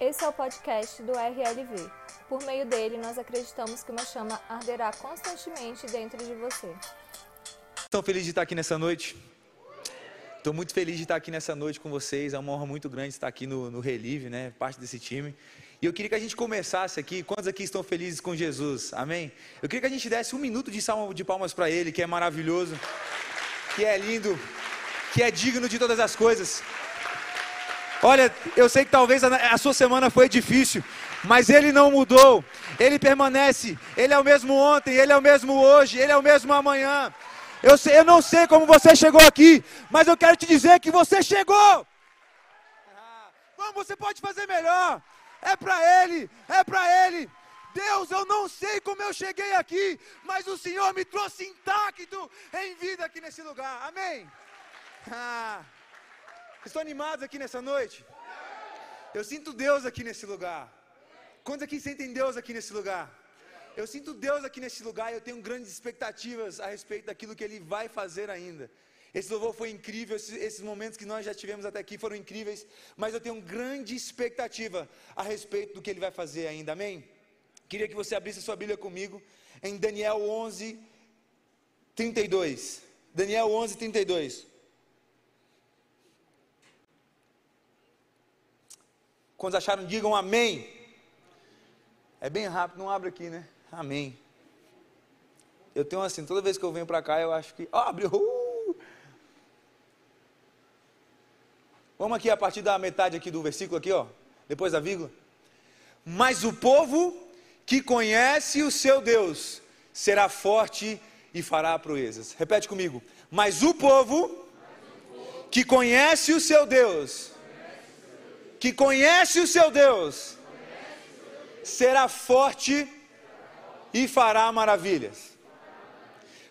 Esse é o podcast do RLV. Por meio dele, nós acreditamos que uma chama arderá constantemente dentro de você. Estou feliz de estar aqui nessa noite. Estou muito feliz de estar aqui nessa noite com vocês. É uma honra muito grande estar aqui no, no Relive, né? Parte desse time. E eu queria que a gente começasse aqui. Quantos aqui estão felizes com Jesus? Amém? Eu queria que a gente desse um minuto de salmo de palmas para Ele, que é maravilhoso, que é lindo, que é digno de todas as coisas. Olha, eu sei que talvez a, sua semana foi difícil, mas Ele não mudou. Ele permanece. Ele é o mesmo ontem, Ele é o mesmo hoje, Ele é o mesmo amanhã. Eu, sei, eu não sei como você chegou aqui, mas eu quero te dizer que você chegou. Como você pode fazer melhor? É para Ele, é para Ele. Deus, eu não sei como eu cheguei aqui, mas o Senhor me trouxe intacto em vida aqui nesse lugar. Amém? Ah, estão animados aqui nessa noite? Eu sinto Deus aqui nesse lugar. Quantos aqui sentem Deus aqui nesse lugar? Eu sinto Deus aqui nesse lugar e eu tenho grandes expectativas a respeito daquilo que Ele vai fazer ainda. Esse louvor foi incrível, esses, momentos que nós já tivemos até aqui foram incríveis, mas eu tenho grande expectativa a respeito do que Ele vai fazer ainda, amém? Queria que você abrisse a sua Bíblia comigo em Daniel 11, 32. Daniel 11, 32. Quando acharam, digam amém. É bem rápido, não abre aqui, né? Amém. Eu tenho assim, toda vez que eu venho para cá, eu acho que. Abre! Uh! Vamos aqui a partir da metade aqui do versículo aqui, ó. Depois da vírgula. Mas o povo que conhece o seu Deus será forte e fará proezas. Repete comigo. Mas o povo que conhece o seu Deus, que conhece o seu Deus, será forte e fará maravilhas.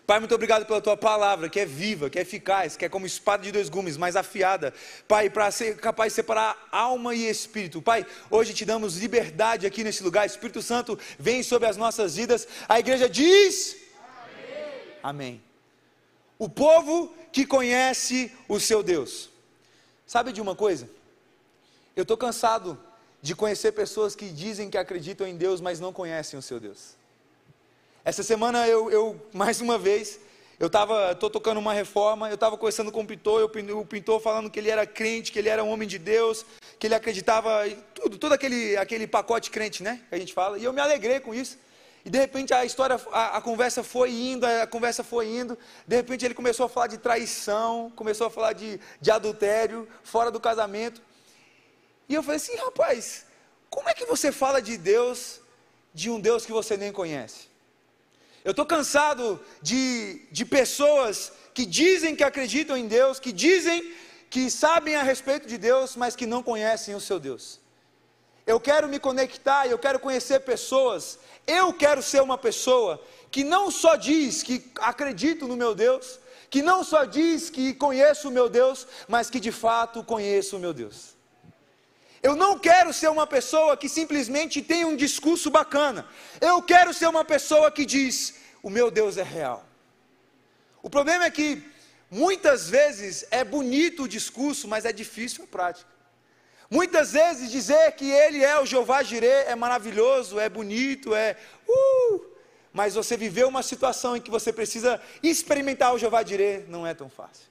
Pai, muito obrigado pela tua palavra, que é viva, que é eficaz, que é como espada de dois gumes, mais afiada. Pai, para ser capaz de separar alma e espírito. Pai, hoje te damos liberdade aqui nesse lugar. Espírito Santo, vem sobre as nossas vidas. A igreja diz: Amém. Amém. O povo que conhece o seu Deus. Sabe de uma coisa? Eu estou cansado de conhecer pessoas que dizem que acreditam em Deus, mas não conhecem o seu Deus. Essa semana eu, eu mais uma vez, eu estava, estou tocando uma reforma, eu estava conversando com o pintor, eu, o pintor falando que ele era crente, que ele era um homem de Deus, que ele acreditava em tudo, todo aquele, aquele pacote crente, né, que a gente fala, e eu me alegrei com isso. E de repente a história, a, a, conversa foi indo, a conversa foi indo. De repente ele começou a falar de traição, começou a falar de, de adultério, fora do casamento. E eu falei assim, rapaz, como é que você fala de Deus, de um Deus que você nem conhece? Eu estou cansado de, de pessoas que dizem que acreditam em Deus, que dizem que sabem a respeito de Deus, mas que não conhecem o seu Deus. Eu quero me conectar, eu quero conhecer pessoas. Eu quero ser uma pessoa que não só diz que acredito no meu Deus, que não só diz que conheço o meu Deus, mas que de fato conheço o meu Deus. Eu não quero ser uma pessoa que simplesmente tem um discurso bacana. Eu quero ser uma pessoa que diz: o meu Deus é real. O problema é que muitas vezes é bonito o discurso, mas é difícil a prática. Muitas vezes dizer que ele é o Jeová Jireh é maravilhoso, é bonito, é uh, mas você viveu uma situação em que você precisa experimentar o Jeová Jireh não é tão fácil.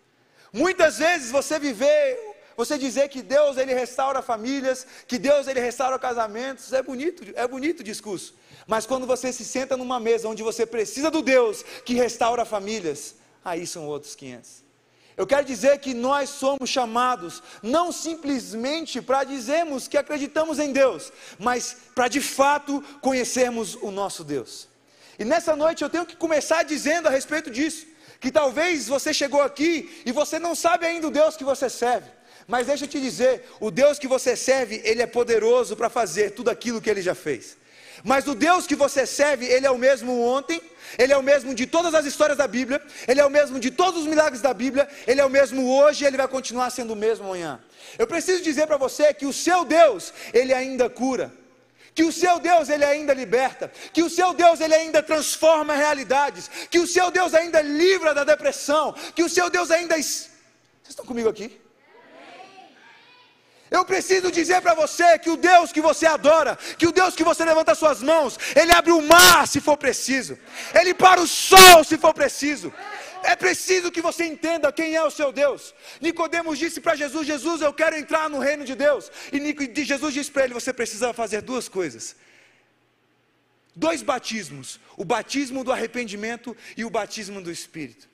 Muitas vezes você viver você dizer que Deus ele restaura famílias, que Deus ele restaura casamentos, é bonito, é bonito o discurso. Mas quando você se senta numa mesa onde você precisa do Deus que restaura famílias, aí são outros 500. Eu quero dizer que nós somos chamados não simplesmente para dizermos que acreditamos em Deus, mas para de fato conhecermos o nosso Deus. E nessa noite eu tenho que começar dizendo a respeito disso, que talvez você chegou aqui e você não sabe ainda o Deus que você serve. Mas deixa eu te dizer, o Deus que você serve, ele é poderoso para fazer tudo aquilo que ele já fez. Mas o Deus que você serve, ele é o mesmo ontem, ele é o mesmo de todas as histórias da Bíblia, ele é o mesmo de todos os milagres da Bíblia, ele é o mesmo hoje e ele vai continuar sendo o mesmo amanhã. Eu preciso dizer para você que o seu Deus, ele ainda cura. Que o seu Deus ele ainda liberta, que o seu Deus ele ainda transforma realidades, que o seu Deus ainda livra da depressão, que o seu Deus ainda Vocês estão comigo aqui? Eu preciso dizer para você que o Deus que você adora, que o Deus que você levanta suas mãos, Ele abre o mar se for preciso, Ele para o sol se for preciso. É preciso que você entenda quem é o seu Deus. Nicodemos disse para Jesus: Jesus, eu quero entrar no reino de Deus. E Jesus disse para ele: você precisa fazer duas coisas. Dois batismos: o batismo do arrependimento e o batismo do Espírito.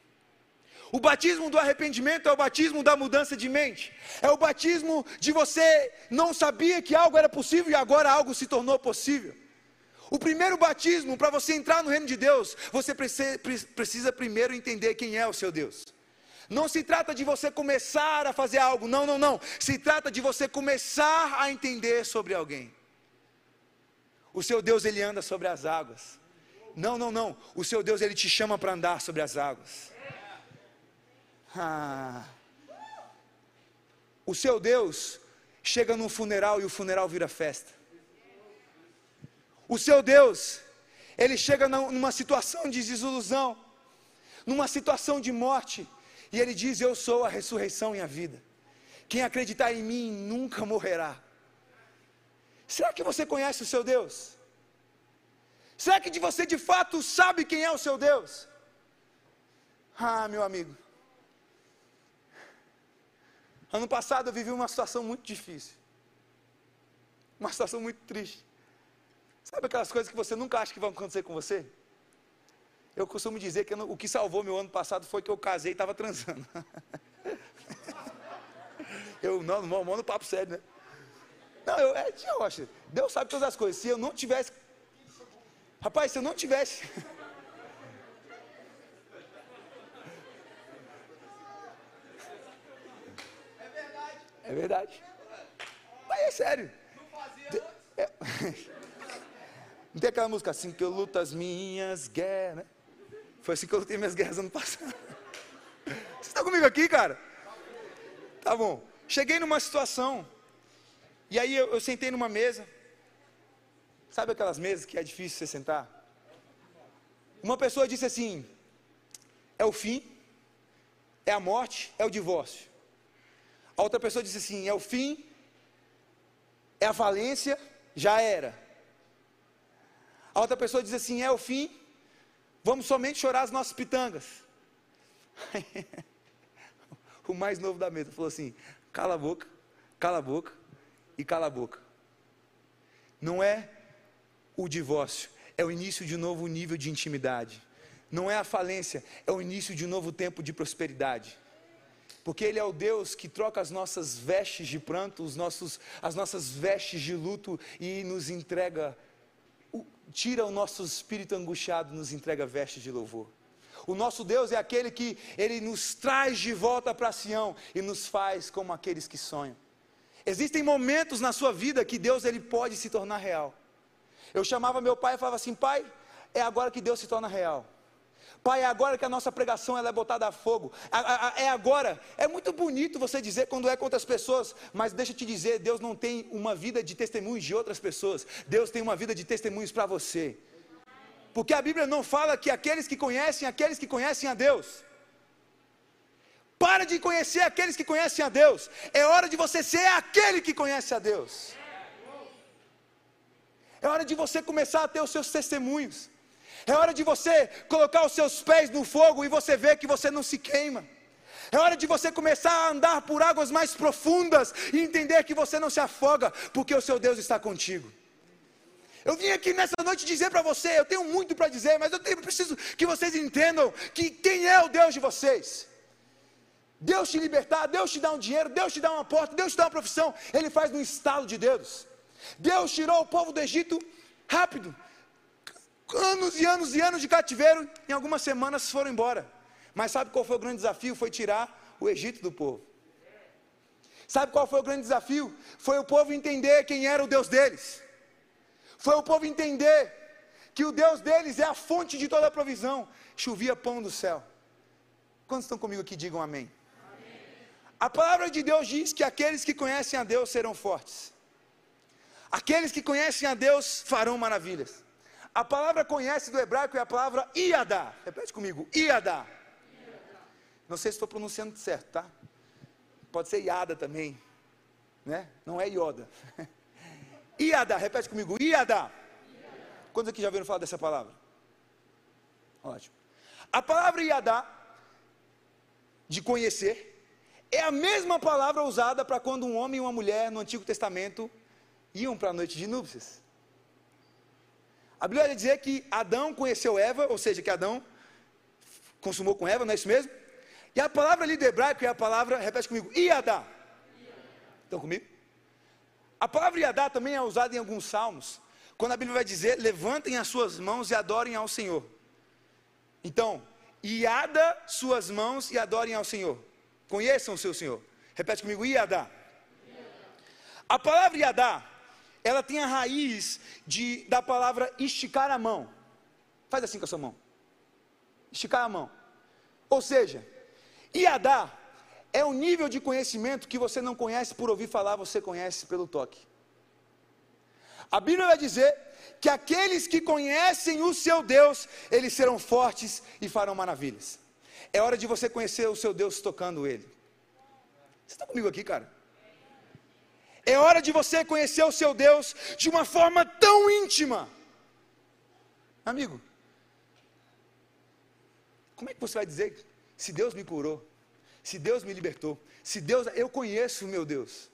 O batismo do arrependimento é o batismo da mudança de mente. É o batismo de você não sabia que algo era possível e agora algo se tornou possível. O primeiro batismo, para você entrar no reino de Deus, você precisa primeiro entender quem é o seu Deus. Não se trata de você começar a fazer algo, não, não, não. Se trata de você começar a entender sobre alguém. O seu Deus, ele anda sobre as águas. Não, não, não. O seu Deus, ele te chama para andar sobre as águas. Ah. O seu Deus chega num funeral e o funeral vira festa. O seu Deus, ele chega numa situação de desilusão, numa situação de morte, e ele diz: Eu sou a ressurreição e a vida. Quem acreditar em mim nunca morrerá. Será que você conhece o seu Deus? Será que você de fato sabe quem é o seu Deus? Ah, meu amigo, Ano passado eu vivi uma situação muito difícil. Uma situação muito triste. Sabe aquelas coisas que você nunca acha que vão acontecer com você? Eu costumo dizer que o que salvou meu ano passado foi que eu casei e estava transando. eu, não, não, mano, papo sério, né? Não, eu, é, eu acho, Deus sabe todas as coisas. Se eu não tivesse. Rapaz, se eu não tivesse. É verdade. Mas é sério. É... Não tem aquela música assim que eu luto as minhas guerras, né? Foi assim que eu lutei minhas guerras ano passado. Você está comigo aqui, cara? Tá bom. Cheguei numa situação. E aí eu, eu sentei numa mesa. Sabe aquelas mesas que é difícil você sentar? Uma pessoa disse assim: é o fim, é a morte, é o divórcio. A outra pessoa disse assim: é o fim, é a falência, já era. A outra pessoa diz assim: é o fim, vamos somente chorar as nossas pitangas. o mais novo da mesa falou assim: cala a boca, cala a boca e cala a boca. Não é o divórcio, é o início de um novo nível de intimidade. Não é a falência, é o início de um novo tempo de prosperidade porque Ele é o Deus que troca as nossas vestes de pranto, os nossos, as nossas vestes de luto e nos entrega, tira o nosso espírito angustiado, nos entrega vestes de louvor. O nosso Deus é aquele que Ele nos traz de volta para Sião e nos faz como aqueles que sonham. Existem momentos na sua vida que Deus ele pode se tornar real. Eu chamava meu pai e falava assim: Pai, é agora que Deus se torna real. Pai, é agora que a nossa pregação ela é botada a fogo. É agora. É muito bonito você dizer quando é contra as pessoas, mas deixa eu te dizer, Deus não tem uma vida de testemunhos de outras pessoas. Deus tem uma vida de testemunhos para você. Porque a Bíblia não fala que aqueles que conhecem, aqueles que conhecem a Deus. Para de conhecer aqueles que conhecem a Deus. É hora de você ser aquele que conhece a Deus. É hora de você começar a ter os seus testemunhos. É hora de você colocar os seus pés no fogo e você ver que você não se queima. É hora de você começar a andar por águas mais profundas e entender que você não se afoga, porque o seu Deus está contigo. Eu vim aqui nessa noite dizer para você, eu tenho muito para dizer, mas eu, tenho, preciso que vocês entendam que quem é o Deus de vocês. Deus te libertar, Deus te dá um dinheiro, Deus te dá uma porta, Deus te dá uma profissão, Ele faz no estalo de dedos. Deus tirou o povo do Egito rápido, anos e anos e anos de cativeiro, em algumas semanas foram embora. Mas sabe qual foi o grande desafio? Foi tirar o Egito do povo. Sabe qual foi o grande desafio? Foi o povo entender quem era o Deus deles. Foi o povo entender que o Deus deles é a fonte de toda a provisão. Chovia pão do céu. Quantos estão comigo aqui? Digam amém. amém. A palavra de Deus diz que aqueles que conhecem a Deus serão fortes. Aqueles que conhecem a Deus farão maravilhas. A palavra conhece do hebraico é a palavra iada. Repete comigo, iada. Não sei se estou pronunciando certo, tá? Pode ser iada também. né? Não é Ioda. Iada, repete comigo, Iada. Quantos aqui já ouviram falar dessa palavra? Ótimo. A palavra Iada, de conhecer, é a mesma palavra usada para quando um homem e uma mulher no Antigo Testamento iam para a noite de núpcias. A Bíblia vai dizer que Adão conheceu Eva, ou seja, que Adão consumou com Eva, não é isso mesmo? E a palavra ali do hebraico é a palavra, repete comigo, Iadá. Estão comigo? A palavra Iadá também é usada em alguns salmos, quando a Bíblia vai dizer: levantem as suas mãos e adorem ao Senhor. Então, Iada suas mãos e adorem ao Senhor. Conheçam o seu Senhor. Repete comigo, Iadá. A palavra Iadá, ela tem a raiz de, da palavra esticar a mão. Faz assim com a sua mão. Esticar a mão. Ou seja, Iadá é um nível de conhecimento que você não conhece por ouvir falar, você conhece pelo toque. A Bíblia vai dizer que aqueles que conhecem o seu Deus, eles serão fortes e farão maravilhas. É hora de você conhecer o seu Deus tocando ele. Você está comigo aqui, cara? É hora de você conhecer o seu Deus de uma forma tão íntima. Amigo, como é que você vai dizer se Deus me curou? Se Deus me libertou? Se Deus, eu conheço o meu Deus.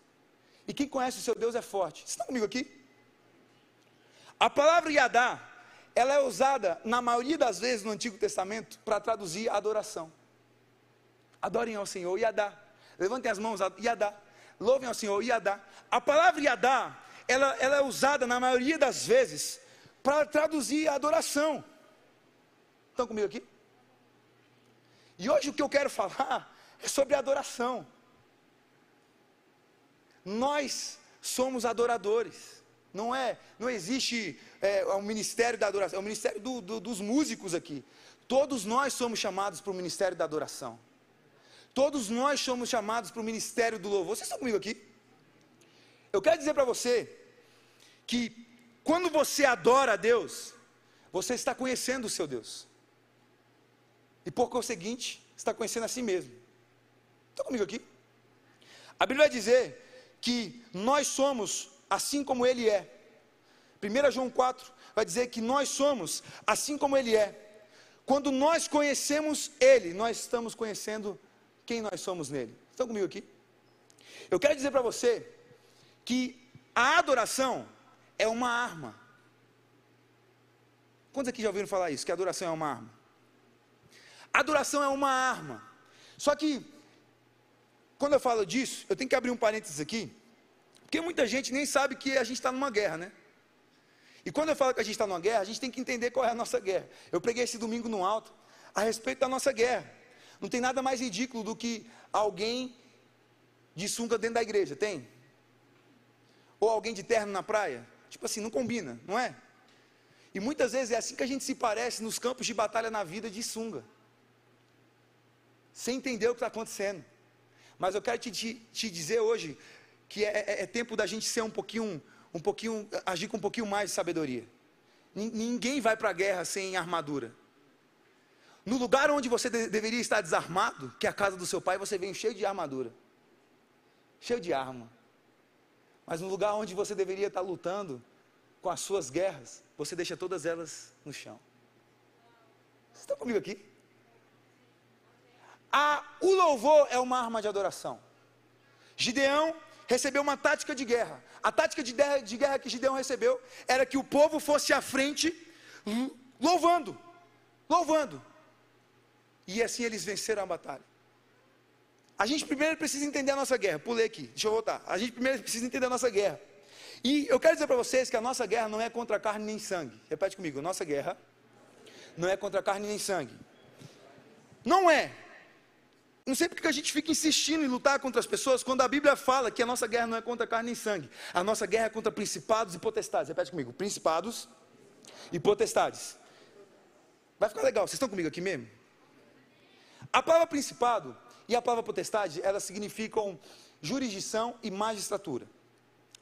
E quem conhece o seu Deus é forte. Você está comigo aqui? A palavra Yadá, ela é usada na maioria das vezes no Antigo Testamento para traduzir adoração. Adorem ao Senhor, Yadá. Levantem as mãos, Yadá louvem ao Senhor, Yadá. A palavra Yadá, ela, ela é usada na maioria das vezes para traduzir a adoração. Estão comigo aqui? E hoje o que eu quero falar é sobre adoração. Nós somos adoradores. Não é, não existe é, um ministério da adoração, é o ministério do, do, dos músicos aqui. Todos nós somos chamados para o ministério da adoração. Todos nós somos chamados para o ministério do louvor. Vocês estão comigo aqui? Eu quero dizer para você que quando você adora a Deus, você está conhecendo o seu Deus. E por conseguinte, está conhecendo a si mesmo. Estão comigo aqui? A Bíblia vai dizer que nós somos assim como Ele é. 1 João 4 vai dizer que nós somos assim como Ele é. Quando nós conhecemos Ele, nós estamos conhecendo quem nós somos nele. Estão comigo aqui? Eu quero dizer para você que a adoração é uma arma. Quantos aqui já ouviram falar isso? Que a adoração é uma arma? adoração é uma arma. Só que, quando eu falo disso, eu tenho que abrir um parênteses aqui, porque muita gente nem sabe que a gente está numa guerra, né? E quando eu falo que a gente está numa guerra, a gente tem que entender qual é a nossa guerra. Eu preguei esse domingo no alto a respeito da nossa guerra. Não tem nada mais ridículo do que alguém de sunga dentro da igreja, tem? Ou alguém de terno na praia? Tipo assim, não combina, não é? E muitas vezes é assim que a gente se parece nos campos de batalha na vida de sunga. Sem entender o que está acontecendo. Mas eu quero te, te, te dizer hoje que é, é, é, tempo da gente ser um pouquinho, um pouquinho, agir com um pouquinho mais de sabedoria. Ninguém vai para a guerra sem armadura. No lugar onde você de deveria estar desarmado, que é a casa do seu pai, você vem cheio de armadura, cheio de arma. Mas no lugar onde você deveria estar lutando com as suas guerras, você deixa todas elas no chão. Vocês estão comigo aqui? A, o louvor é uma arma de adoração. Gideão recebeu uma tática de guerra. A tática de de guerra que Gideão recebeu era que o povo fosse à frente louvando, louvando. E assim eles venceram a batalha. A gente primeiro precisa entender a nossa guerra. Pulei aqui, deixa eu voltar. A gente primeiro precisa entender a nossa guerra. E eu quero dizer para vocês que a nossa guerra não é contra carne nem sangue. Repete comigo, nossa guerra não é contra carne nem sangue. Não é. Não sei porque a gente fica insistindo em lutar contra as pessoas quando a Bíblia fala que a nossa guerra não é contra carne nem sangue. A nossa guerra é contra principados e potestades. Repete comigo, principados e potestades. Vai ficar legal, vocês estão comigo aqui mesmo? A palavra principado e a palavra potestade, elas significam jurisdição e magistratura.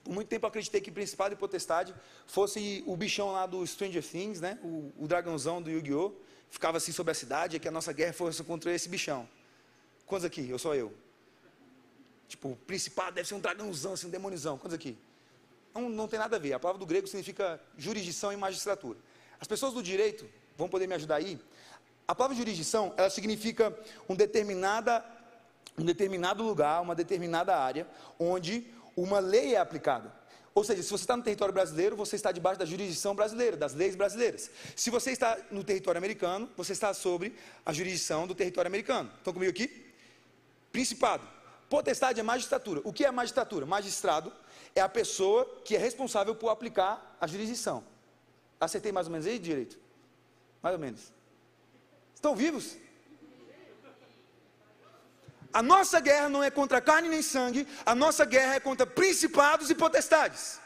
Por muito tempo eu acreditei que principado e potestade fosse o bichão lá do Stranger Things, né? O, o dragãozão do Yu-Gi-Oh! Ficava assim sobre a cidade, e que a nossa guerra fosse contra esse bichão. Quantos aqui? Eu sou eu. Tipo, principado deve ser um dragãozão, assim, um demonizão. Quantos aqui? Não, não tem nada a ver. A palavra do grego significa jurisdição e magistratura. As pessoas do direito vão poder me ajudar aí. A palavra jurisdição, ela significa um, determinada, um determinado lugar, uma determinada área, onde uma lei é aplicada. Ou seja, se você está no território brasileiro, você está debaixo da jurisdição brasileira, das leis brasileiras. Se você está no território americano, você está sobre a jurisdição do território americano. Estão comigo aqui? Principado. Potestade é magistratura. O que é magistratura? Magistrado é a pessoa que é responsável por aplicar a jurisdição. Acertei mais ou menos aí direito? Mais ou menos. Estão vivos? A nossa guerra não é contra carne nem sangue, a nossa guerra é contra principados e potestades.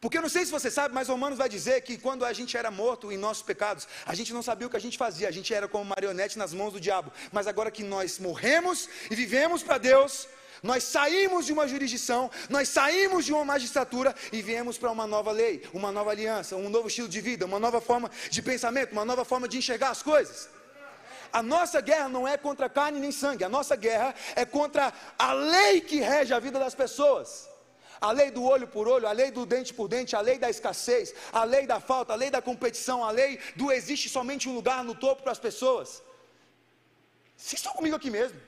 Porque eu não sei se você sabe, mas Romanos vai dizer que quando a gente era morto em nossos pecados, a gente não sabia o que a gente fazia, a gente era como marionete nas mãos do diabo. Mas agora que nós morremos e vivemos para Deus, nós saímos de uma jurisdição, nós saímos de uma magistratura e viemos para uma nova lei, uma nova aliança, um novo estilo de vida, uma nova forma de pensamento, uma nova forma de enxergar as coisas. A nossa guerra não é contra carne nem sangue, a nossa guerra é contra a lei que rege a vida das pessoas. A lei do olho por olho, a lei do dente por dente, a lei da escassez, a lei da falta, a lei da competição, a lei do existe somente um lugar no topo para as pessoas. Vocês estão comigo aqui mesmo?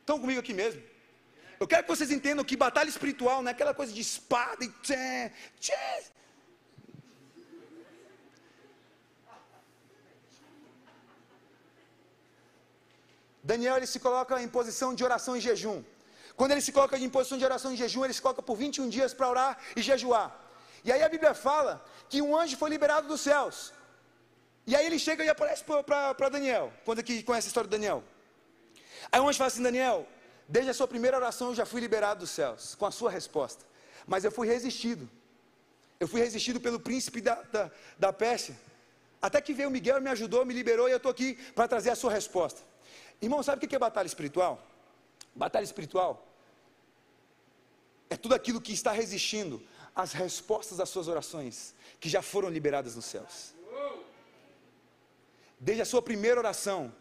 Estão comigo aqui mesmo? Eu quero que vocês entendam que batalha espiritual não é aquela coisa de espada e tchê, tchê, Daniel ele se coloca em posição de oração e jejum. Quando ele se coloca em posição de oração e jejum, ele se coloca por 21 dias para orar e jejuar. E aí a Bíblia fala que um anjo foi liberado dos céus. E aí ele chega e aparece para Daniel. Quando aqui conhece a história de Daniel? Aí o anjo fala assim: Daniel, desde a sua primeira oração eu já fui liberado dos céus, com a sua resposta. Mas eu fui resistido. Eu fui resistido pelo príncipe da, da, da Pérsia. Até que veio Miguel e me ajudou, me liberou e eu estou aqui para trazer a sua resposta. Irmão, sabe o que é batalha espiritual? Batalha espiritual é tudo aquilo que está resistindo às respostas das suas orações, que já foram liberadas nos céus. Desde a sua primeira oração,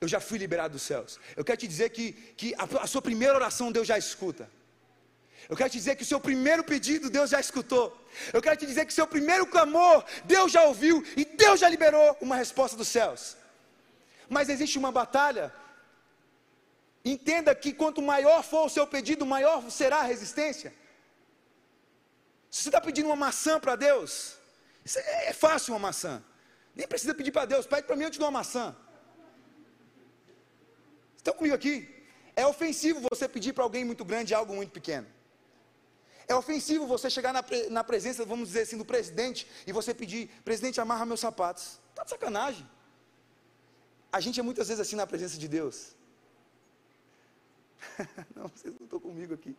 eu já fui liberado dos céus. Eu quero te dizer que, que a, a sua primeira oração Deus já escuta. Eu quero te dizer que o seu primeiro pedido Deus já escutou. Eu quero te dizer que o seu primeiro clamor Deus já ouviu e Deus já liberou uma resposta dos céus. Mas existe uma batalha Entenda que quanto maior for o seu pedido, maior será a resistência. Se você está pedindo uma maçã para Deus, é, é fácil uma maçã. Nem precisa pedir para Deus, pede para mim, eu te dou uma maçã. Estão comigo aqui? É ofensivo você pedir para alguém muito grande algo muito pequeno. É ofensivo você chegar na, na, presença, vamos dizer assim, do presidente e você pedir, presidente, amarra meus sapatos. Está de sacanagem. A gente é muitas vezes assim na presença de Deus. não, vocês não estão comigo aqui.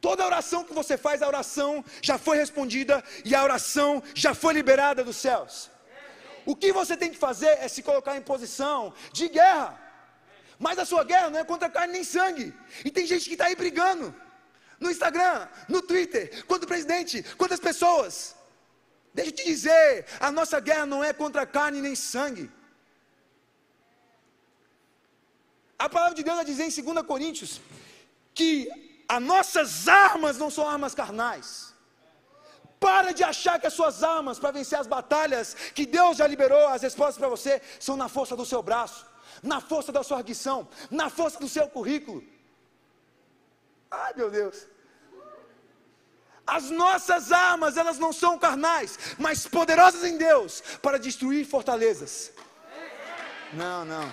Toda oração que você faz, a oração já foi respondida e a oração já foi liberada dos céus. O que você tem que fazer é se colocar em posição de guerra. Mas a sua guerra não é contra carne nem sangue. E tem gente que está aí brigando. No Instagram, no Twitter, contra o presidente, contra as pessoas. Deixa eu te dizer, a nossa guerra não é contra carne nem sangue. A palavra de Deus vai dizer em 2 Coríntios que as nossas armas não são armas carnais. Para de achar que as suas armas para vencer as batalhas que Deus já liberou, as respostas para você, são na força do seu braço, na força da sua arguição, na força do seu currículo. Ai meu Deus. As nossas armas, elas não são carnais, mas poderosas em Deus para destruir fortalezas. Não, não.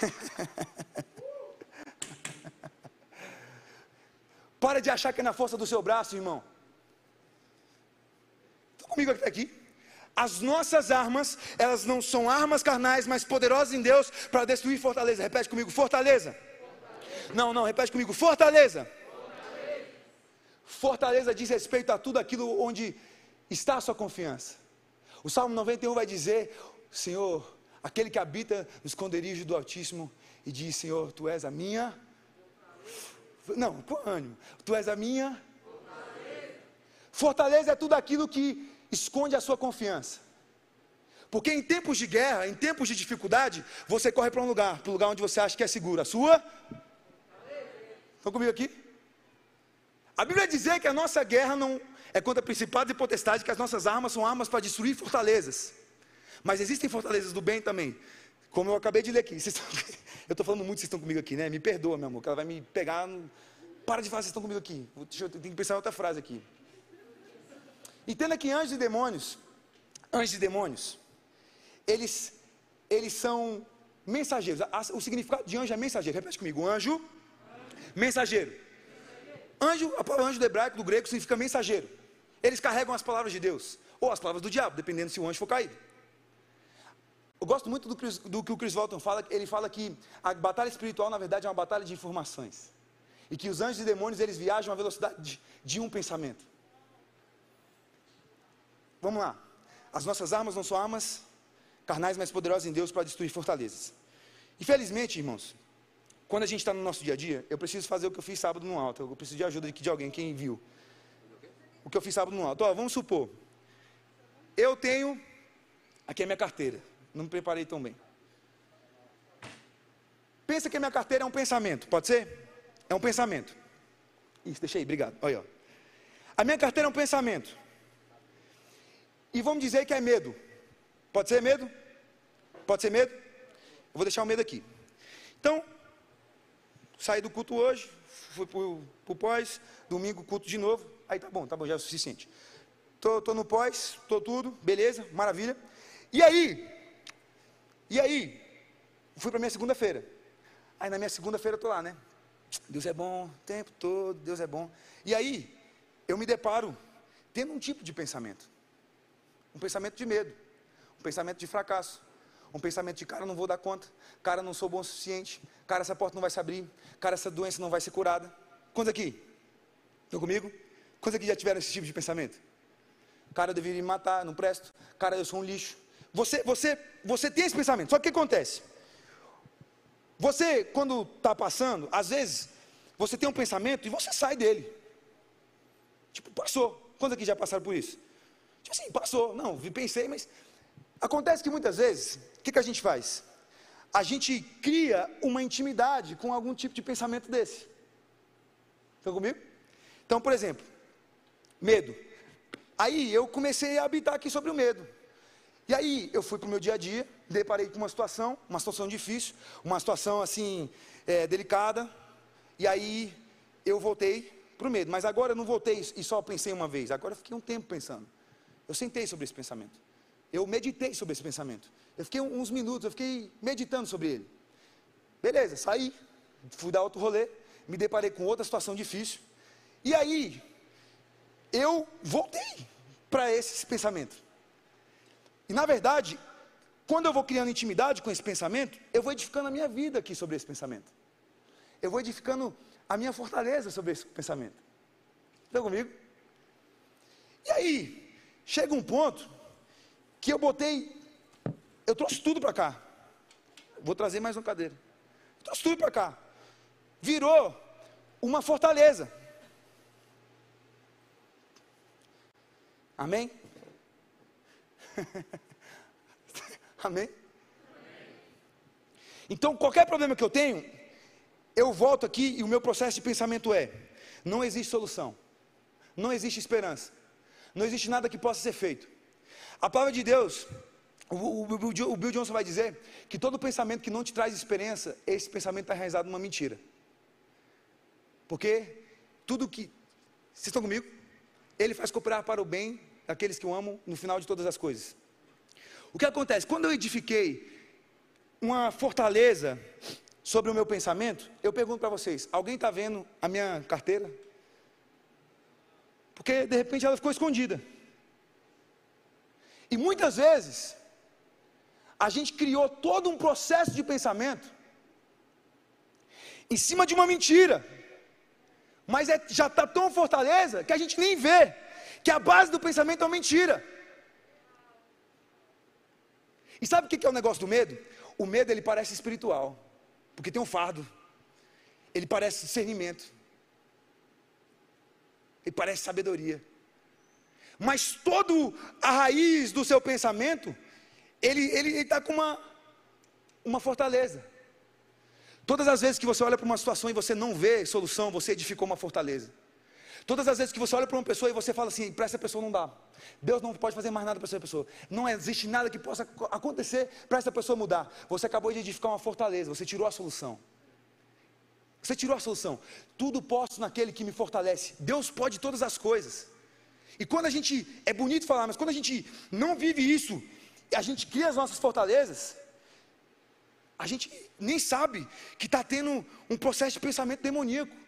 Para de achar que é na força do seu braço, irmão. Estão comigo aqui? As nossas armas, elas não são armas carnais, mas poderosas em Deus para destruir fortaleza. Repete comigo, fortaleza. fortaleza. Não, não, repete comigo, fortaleza. fortaleza. Fortaleza diz respeito a tudo aquilo onde está a sua confiança. O Salmo 91 vai dizer: Senhor, aquele que habita no esconderijo do Altíssimo e diz: Senhor, tu és a minha. Não, com ânimo. Tu és a minha. Fortaleza. Fortaleza é tudo aquilo que esconde a sua confiança. Porque em tempos de guerra, em tempos de dificuldade, você corre para um lugar, para o lugar onde você acha que é seguro. A sua? Estão comigo aqui? A Bíblia diz que a nossa guerra não é contra principados e potestades, que as nossas armas são armas para destruir fortalezas. Mas existem fortalezas do bem também. Como eu acabei de ler aqui. Estão... eu estou falando muito, vocês estão comigo aqui, né? Me perdoa, meu amor, que ela vai me pegar. Para de falar, vocês estão comigo aqui. Eu tenho que pensar em outra frase aqui. Entenda que anjos e demônios, anjos e demônios, eles, eles são mensageiros. O significado de anjo é mensageiro. Repete comigo: anjo, mensageiro. Anjo, a palavra anjo do hebraico, do grego, significa mensageiro. Eles carregam as palavras de Deus, ou as palavras do diabo, dependendo se o anjo for caído. Eu gosto muito do, do que o Chris Walton fala. Ele fala que a batalha espiritual, na verdade, é uma batalha de informações. E que os anjos e demônios, eles viajam à velocidade de, de um pensamento. Vamos lá. As nossas armas não são armas carnais, mas poderosas em Deus para destruir fortalezas. Infelizmente, irmãos, quando a gente está no nosso dia a dia, eu preciso fazer o que eu fiz sábado no alto. Eu preciso de ajuda de alguém, quem viu. O que eu fiz sábado no alto. Ó, vamos supor, eu tenho aqui a minha carteira. Não me preparei tão bem. Pensa que a minha carteira é um pensamento, pode ser? É um pensamento. Isso, deixa aí, obrigado. Olha. A minha carteira é um pensamento. E vamos dizer que é medo. Pode ser medo? Pode ser medo? Eu vou deixar o medo aqui. Então, saí do culto hoje, fui para o pós, domingo culto de novo. Aí tá bom, tá bom, já é o suficiente. Tô, tô no pós, tô tudo, beleza, maravilha. E aí, e aí, fui para minha segunda-feira. Aí na minha segunda-feira eu tô lá, né? Deus é bom o tempo todo, Deus é bom. E aí, eu me deparo tendo um tipo de pensamento. Um pensamento de medo, um pensamento de fracasso, um pensamento de cara, não vou dar conta, cara, não sou bom o suficiente, cara, essa porta não vai se abrir, cara, essa doença não vai ser curada. Quantos aqui? Estão comigo? Quantos aqui já tiveram esse tipo de pensamento? Cara, eu deveria me matar, não presto. Cara, eu sou um lixo. Você, você, você tem esse pensamento. Só que o que acontece? Você, quando está passando, às vezes, você tem um pensamento e você sai dele. Tipo, passou. Quantos aqui já passaram por isso? Tipo assim, passou. Não, pensei, mas. Acontece que muitas vezes, o que, que a gente faz? A gente cria uma intimidade com algum tipo de pensamento desse. Estão comigo? Então, por exemplo, medo. Aí eu comecei a habitar aqui sobre o medo. E aí eu fui para o meu dia a dia, deparei com uma situação, uma situação difícil, uma situação assim, é, delicada. E aí eu voltei para o medo. Mas agora eu não voltei e só pensei uma vez. Agora eu fiquei um tempo pensando. Eu sentei sobre esse pensamento. Eu meditei sobre esse pensamento. Eu fiquei uns minutos, eu fiquei meditando sobre ele. Beleza, saí, fui dar outro rolê, me deparei com outra situação difícil. E aí, eu voltei para esse pensamento. E na verdade, quando eu vou criando intimidade com esse pensamento, eu vou edificando a minha vida aqui sobre esse pensamento. Eu vou edificando a minha fortaleza sobre esse pensamento. Estão comigo? E aí, Chega um ponto que eu botei, eu trouxe tudo para cá. Vou trazer mais uma cadeira. trouxe tudo para cá. Virou uma fortaleza. Amém? Amém? Então, qualquer problema que eu tenho, eu volto aqui e o meu processo de pensamento é: não existe solução, não existe esperança, não existe nada que possa ser feito. A palavra de Deus, o, o, o, Bill Johnson vai dizer que todo pensamento que não te traz experiência, esse pensamento está enraizado numa mentira. Porque tudo que. Vocês estão comigo? Ele faz cooperar para o bem daqueles que o amam no final de todas as coisas. O que acontece? Quando eu edifiquei uma fortaleza sobre o meu pensamento, eu pergunto para vocês: alguém está vendo a minha carteira? Porque de repente ela ficou escondida. E muitas vezes, a gente criou todo um processo de pensamento em cima de uma mentira. Mas é, já está tão fortaleza que a gente nem vê que a base do pensamento é uma mentira. E sabe o que é o negócio do medo? O medo ele parece espiritual, porque tem um fardo, ele parece discernimento, e parece sabedoria. Mas todo a raiz do seu pensamento, ele ele está com uma uma fortaleza. Todas as vezes que você olha para uma situação e você não vê solução, você edificou uma fortaleza. Todas as vezes que você olha para uma pessoa e você fala assim, para essa pessoa não dá. Deus não pode fazer mais nada para essa pessoa. Não existe nada que possa acontecer para essa pessoa mudar. Você acabou de edificar uma fortaleza, você tirou a solução. Você tirou a solução. Tudo posso naquele que me fortalece. Deus pode todas as coisas. E quando a gente, é bonito falar, mas quando a gente não vive isso, a gente cria as nossas fortalezas, a gente nem sabe que está tendo um processo de pensamento demoníaco.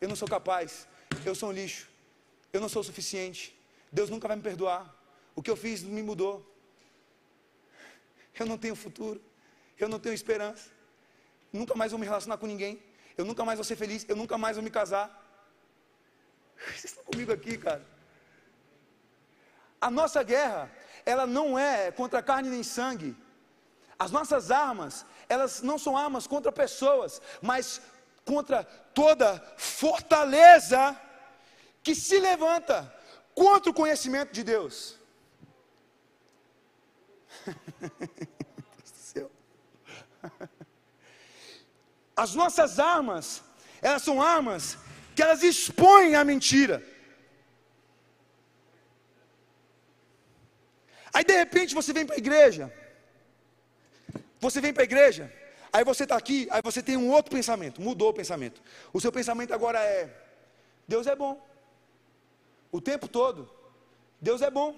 Eu não sou capaz, eu sou um lixo, eu não sou o suficiente, Deus nunca vai me perdoar, o que eu fiz me mudou, eu não tenho futuro, eu não tenho esperança, nunca mais vou me relacionar com ninguém, eu nunca mais vou ser feliz, eu nunca mais vou me casar. Vocês estão comigo aqui, cara? A nossa guerra ela não é contra carne nem sangue. As nossas armas, elas não são armas contra pessoas, mas contra toda fortaleza que se levanta contra o conhecimento de Deus. As nossas armas, elas são armas que elas expõem a mentira. Aí de repente você vem para a igreja. Você vem para a igreja. Aí você está aqui, aí você tem um outro pensamento, mudou o pensamento. O seu pensamento agora é: Deus é bom. O tempo todo. Deus é bom.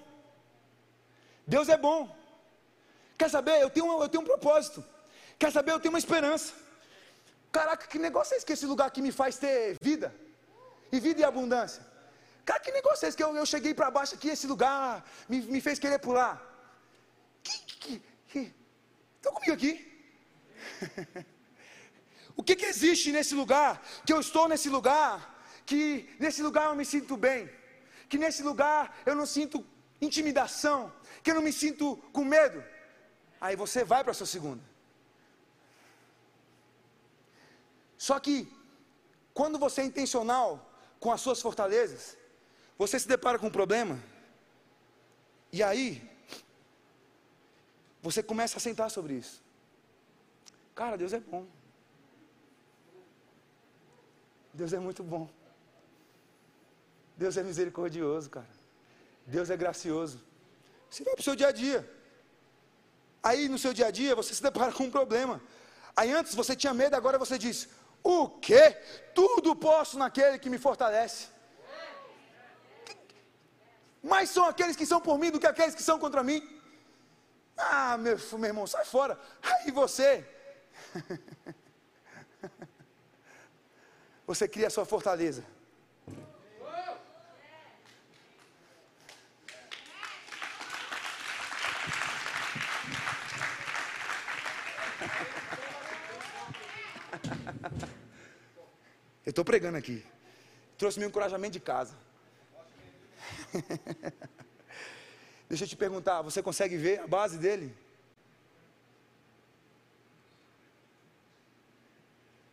Deus é bom. Quer saber? Eu tenho, eu tenho um propósito. Quer saber? Eu tenho uma esperança. Caraca, que negócio é esse que esse lugar aqui me faz ter vida? E vida e abundância. Cara, que negócio é esse que eu, eu cheguei para baixo aqui, esse lugar me, me fez querer pular? Que, que, que, estão comigo aqui? o que, que existe nesse lugar? Que eu estou nesse lugar, que nesse lugar eu me sinto bem, que nesse lugar eu não sinto intimidação, que eu não me sinto com medo. Aí você vai para a sua segunda. Só que, quando você é intencional com as suas fortalezas, você se depara com um problema, e aí, você começa a sentar sobre isso. Cara, Deus é bom. Deus é muito bom. Deus é misericordioso, cara. Deus é gracioso. Você vai para o seu dia a dia. Aí no seu dia a dia você se depara com um problema. Aí antes você tinha medo, agora você diz: O quê? Tudo posso naquele que me fortalece mais são aqueles que são por mim do que aqueles que são contra mim. Ah, meu, meu irmão, sai fora. Aí você. você cria a sua fortaleza. Eu estou pregando aqui. Trouxe meu encorajamento de casa. Deixa eu te perguntar, você consegue ver a base dele?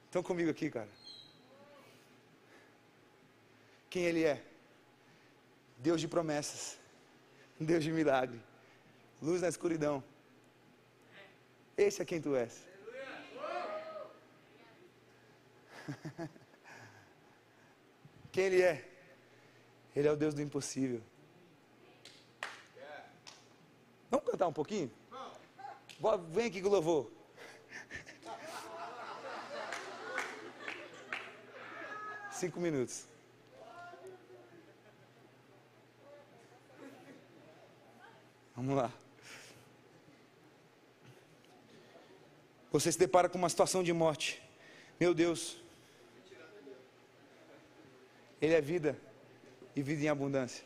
Estão comigo aqui, cara. Quem ele é? Deus de promessas, Deus de milagre, luz na escuridão. Esse é quem tu és. quem ele é? Ele é o Deus do impossível. Vamos cantar um pouquinho? Vem aqui o louvor. Cinco minutos. Vamos lá. Você se depara com uma situação de morte. Meu Deus. Ele é vida e vida em abundância.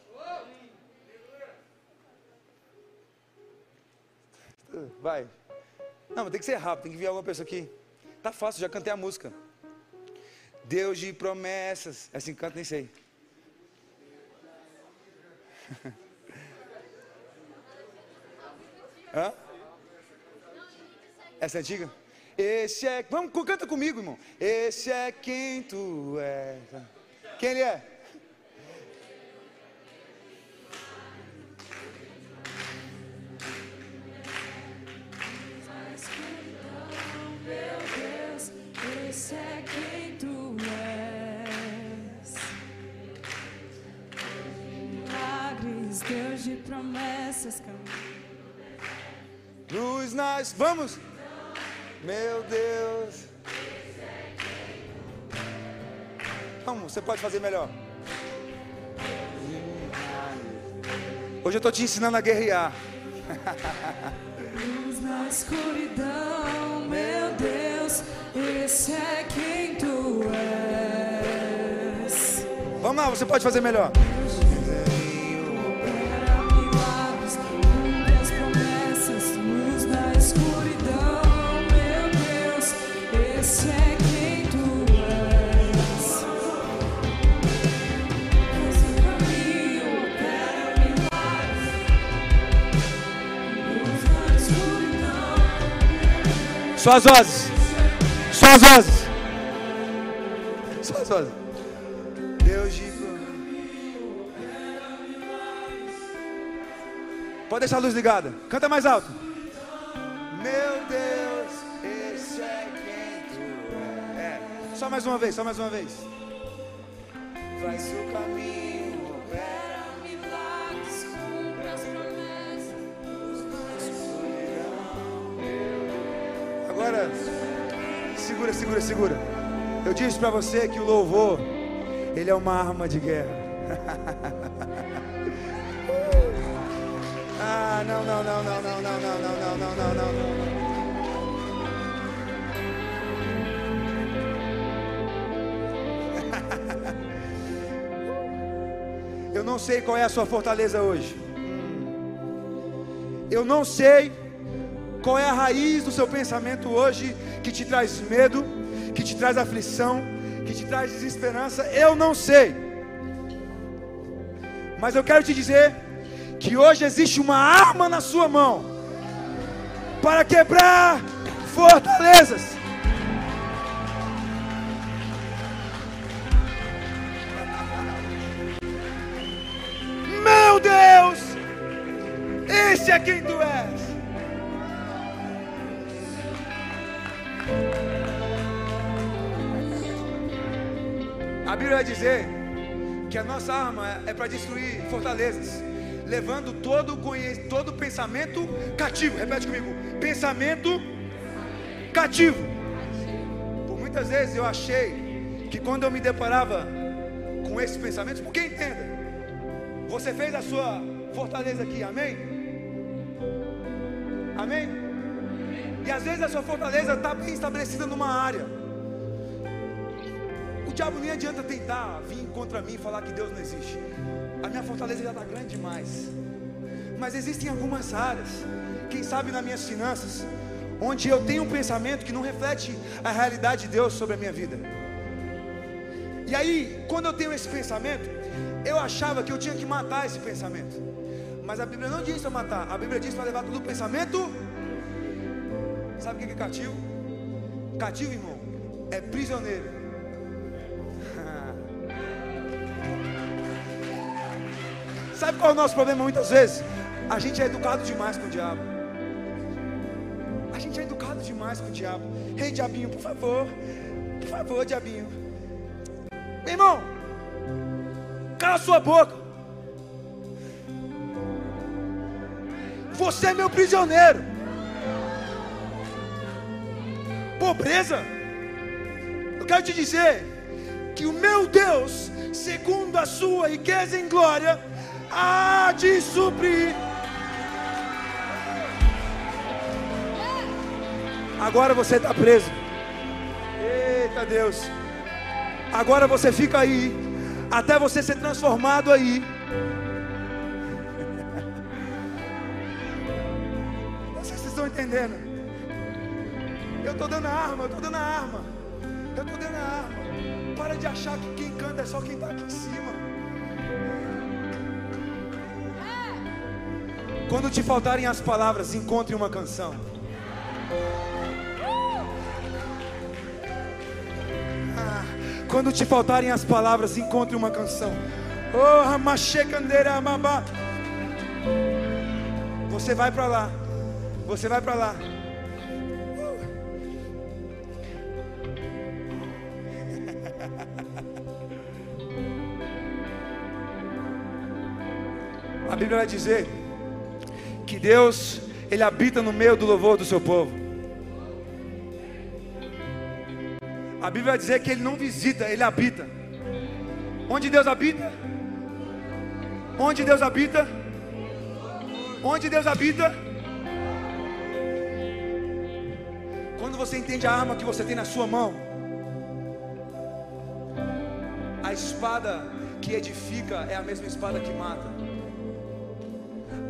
Vai. Não, mas tem que ser rápido, tem que vir alguma pessoa aqui. Tá fácil, já cantei a música. Deus de promessas. É assim canta, nem sei. Hã? Essa é antiga? Esse é. Vamos, canta comigo, irmão. Esse é quem tu és. Quem ele é? Vamos! Meu Deus. Vamos, você pode fazer melhor. Hoje eu estou te ensinando a guerrear. Luz na escuridão, meu Deus, esse é quem tu és. Vamos lá, você pode fazer melhor. Suas vozes. Suas vozes. Suas vozes. Deus de Pode deixar a luz ligada. Canta mais alto. Meu Deus, esse é quem tu é. Só mais uma vez, só mais uma vez. Faz o caminho. Segura, segura, segura. Eu disse para você que o louvor, ele é uma arma de guerra. ah, não, não, não, não, não, não, não, não, não, não, não, não. Eu não sei qual é a sua fortaleza hoje. Eu não sei qual é a raiz do seu pensamento hoje que te traz medo, que te traz aflição, que te traz desesperança? Eu não sei. Mas eu quero te dizer que hoje existe uma arma na sua mão para quebrar fortalezas. Meu Deus, esse é quem tu és. Bíblia vai dizer que a nossa arma é para destruir fortalezas, levando todo, todo pensamento cativo. Repete comigo: pensamento cativo. Por muitas vezes eu achei que quando eu me deparava com esses pensamentos, porque entenda, você fez a sua fortaleza aqui, amém? Amém? E às vezes a sua fortaleza está bem estabelecida numa área. O diabo nem adianta tentar vir contra mim e falar que Deus não existe. A minha fortaleza já está grande demais. Mas existem algumas áreas, quem sabe nas minhas finanças, onde eu tenho um pensamento que não reflete a realidade de Deus sobre a minha vida. E aí, quando eu tenho esse pensamento, eu achava que eu tinha que matar esse pensamento. Mas a Bíblia não diz para matar, a Bíblia diz para levar todo o pensamento. Sabe o que é cativo? Cativo, irmão, é prisioneiro. Sabe qual é o nosso problema muitas vezes? A gente é educado demais com o diabo. A gente é educado demais com o diabo. Ei, diabinho, por favor. Por favor, diabinho. Meu irmão, cala sua boca. Você é meu prisioneiro. Pobreza. Eu quero te dizer que o meu Deus, segundo a sua riqueza em glória, há de suprir. Agora você está preso. Eita Deus. Agora você fica aí, até você ser transformado aí. Não sei se vocês estão entendendo. Eu estou dando a arma, eu estou dando a arma. Eu estou dando a arma. Para de achar que quem canta é só quem está aqui em cima. Quando te faltarem as palavras, encontre uma canção. Ah, quando te faltarem as palavras, encontre uma canção. Oh. Você vai para lá. Você vai para lá. A Bíblia vai dizer que Deus, Ele habita no meio do louvor do seu povo. A Bíblia vai dizer que Ele não visita, Ele habita. Onde Deus habita? Onde Deus habita? Onde Deus habita? Quando você entende a arma que você tem na sua mão, a espada que edifica é a mesma espada que mata.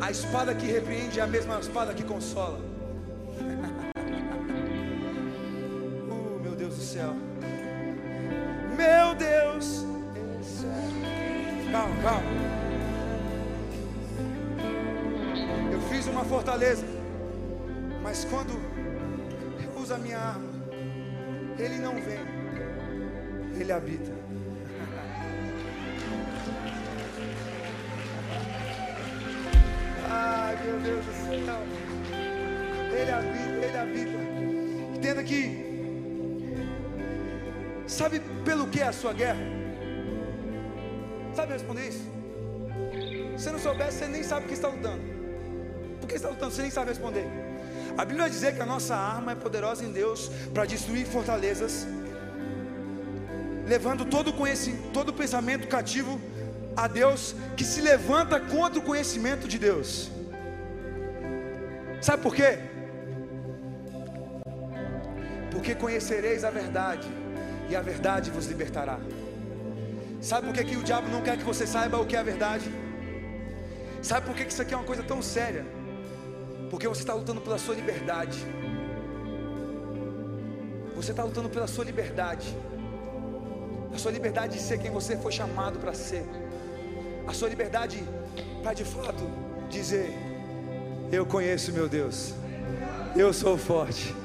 A espada que repreende é a mesma espada que consola. uh, meu Deus do céu. Meu Deus. Calma, calma. Eu fiz uma fortaleza, mas quando eu uso a minha arma, ele não vem, ele habita. Ele habita, ele habita. Entenda que, sabe pelo que é a sua guerra? Sabe responder isso? Se não soubesse, você nem sabe o que está lutando. Por que está lutando? Você nem sabe responder. A Bíblia vai dizer que a nossa arma é poderosa em Deus para destruir fortalezas, levando todo conhecimento, todo pensamento cativo a Deus que se levanta contra o conhecimento de Deus. Sabe por quê? Porque conhecereis a verdade, e a verdade vos libertará. Sabe por que, que o diabo não quer que você saiba o que é a verdade? Sabe por que, que isso aqui é uma coisa tão séria? Porque você está lutando pela sua liberdade. Você está lutando pela sua liberdade. A sua liberdade de ser quem você foi chamado para ser. A sua liberdade para de fato dizer: Eu conheço meu Deus. Eu sou forte.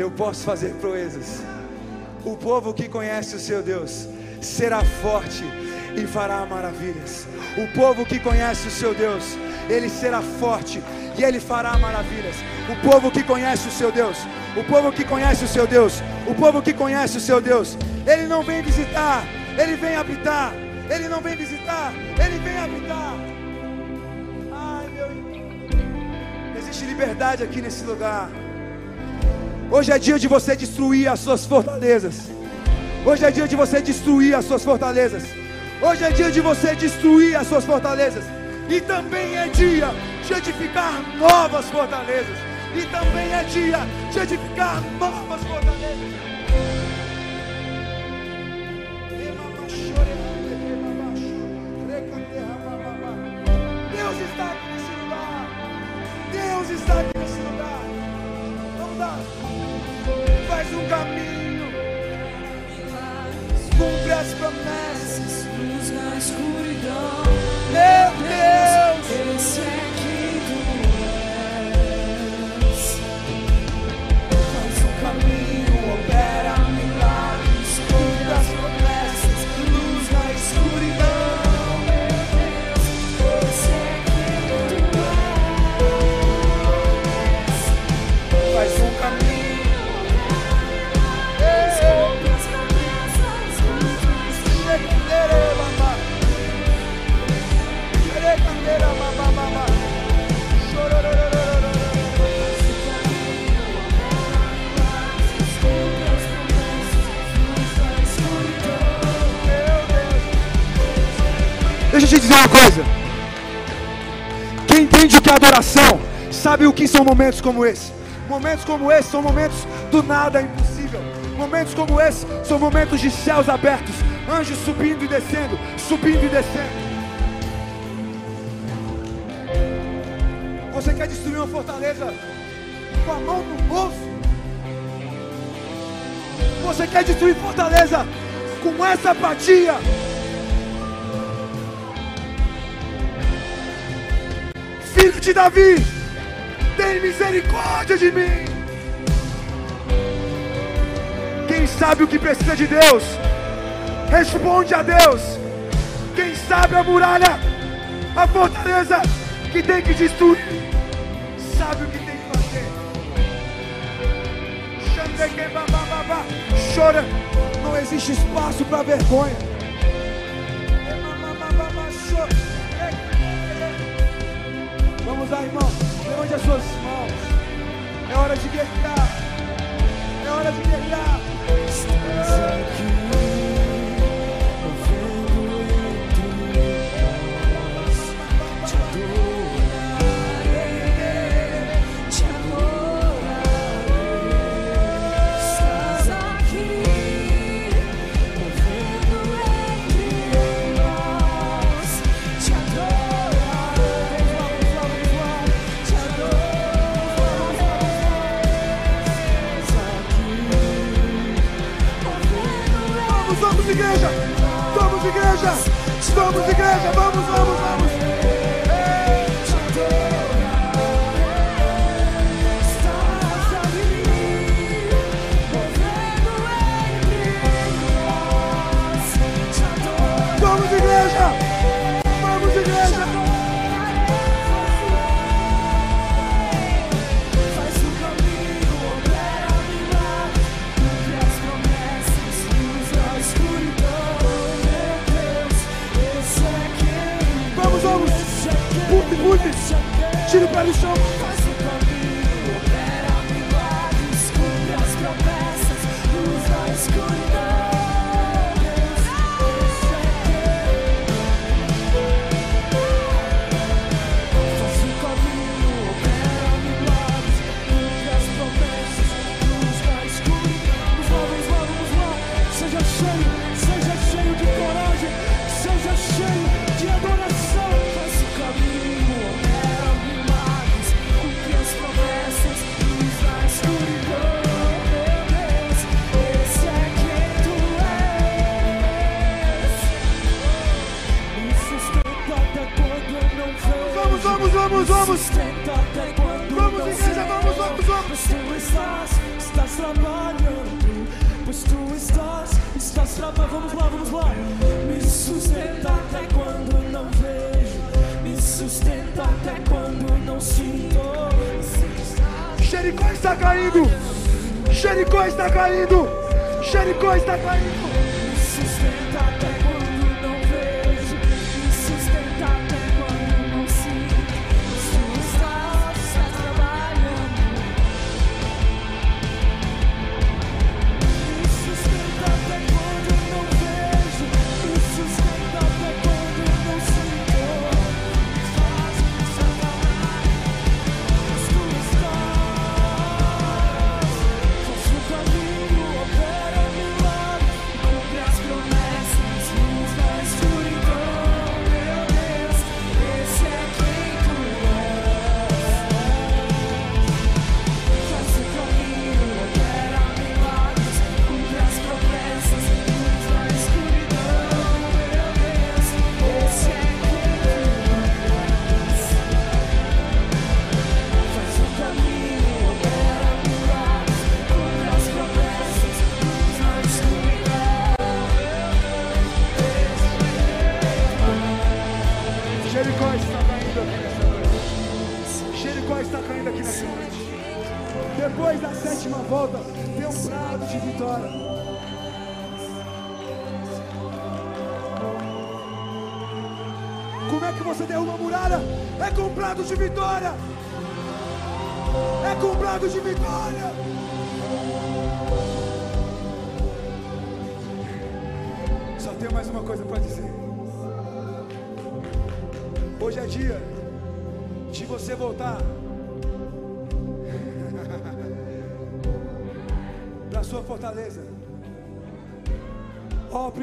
Eu posso fazer proezas. O povo que conhece o seu Deus será forte e fará maravilhas. O povo que conhece o seu Deus, ele será forte e ele fará maravilhas. O povo que conhece o seu Deus, o povo que conhece o seu Deus, o povo que conhece o seu Deus, ele não vem visitar, ele vem habitar. Ele não vem visitar, ele vem habitar. Ai, meu. Existe liberdade aqui nesse lugar. Hoje é dia de você destruir as suas fortalezas. Hoje é dia de você destruir as suas fortalezas. Hoje é dia de você destruir as suas fortalezas. E também é dia de edificar novas fortalezas. E também é dia de edificar novas fortalezas. Deus está aqui nesse lugar. Deus está aqui caminho. Cumpre as promessas. Luz na escuridão. Deixa eu te dizer uma coisa. Quem entende o que é adoração, sabe o que são momentos como esse. Momentos como esse são momentos do nada impossível. Momentos como esse são momentos de céus abertos, anjos subindo e descendo, subindo e descendo. Você quer destruir uma fortaleza com a mão no bolso? Você quer destruir fortaleza com essa apatia? De Davi, tem misericórdia de mim. Quem sabe o que precisa de Deus, responde a Deus. Quem sabe a muralha, a fortaleza que tem que destruir, sabe o que tem que fazer. Chora, não existe espaço para vergonha. Vamos lá, irmão. Levante as suas mãos. É hora de guerrear. É hora de guerrear. Estamos aqui.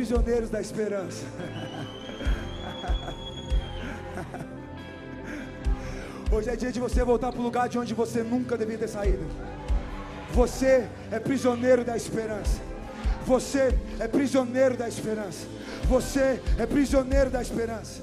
prisioneiros da esperança. Hoje é dia de você voltar para o lugar de onde você nunca devia ter saído. Você é prisioneiro da esperança. Você é prisioneiro da esperança. Você é prisioneiro da esperança.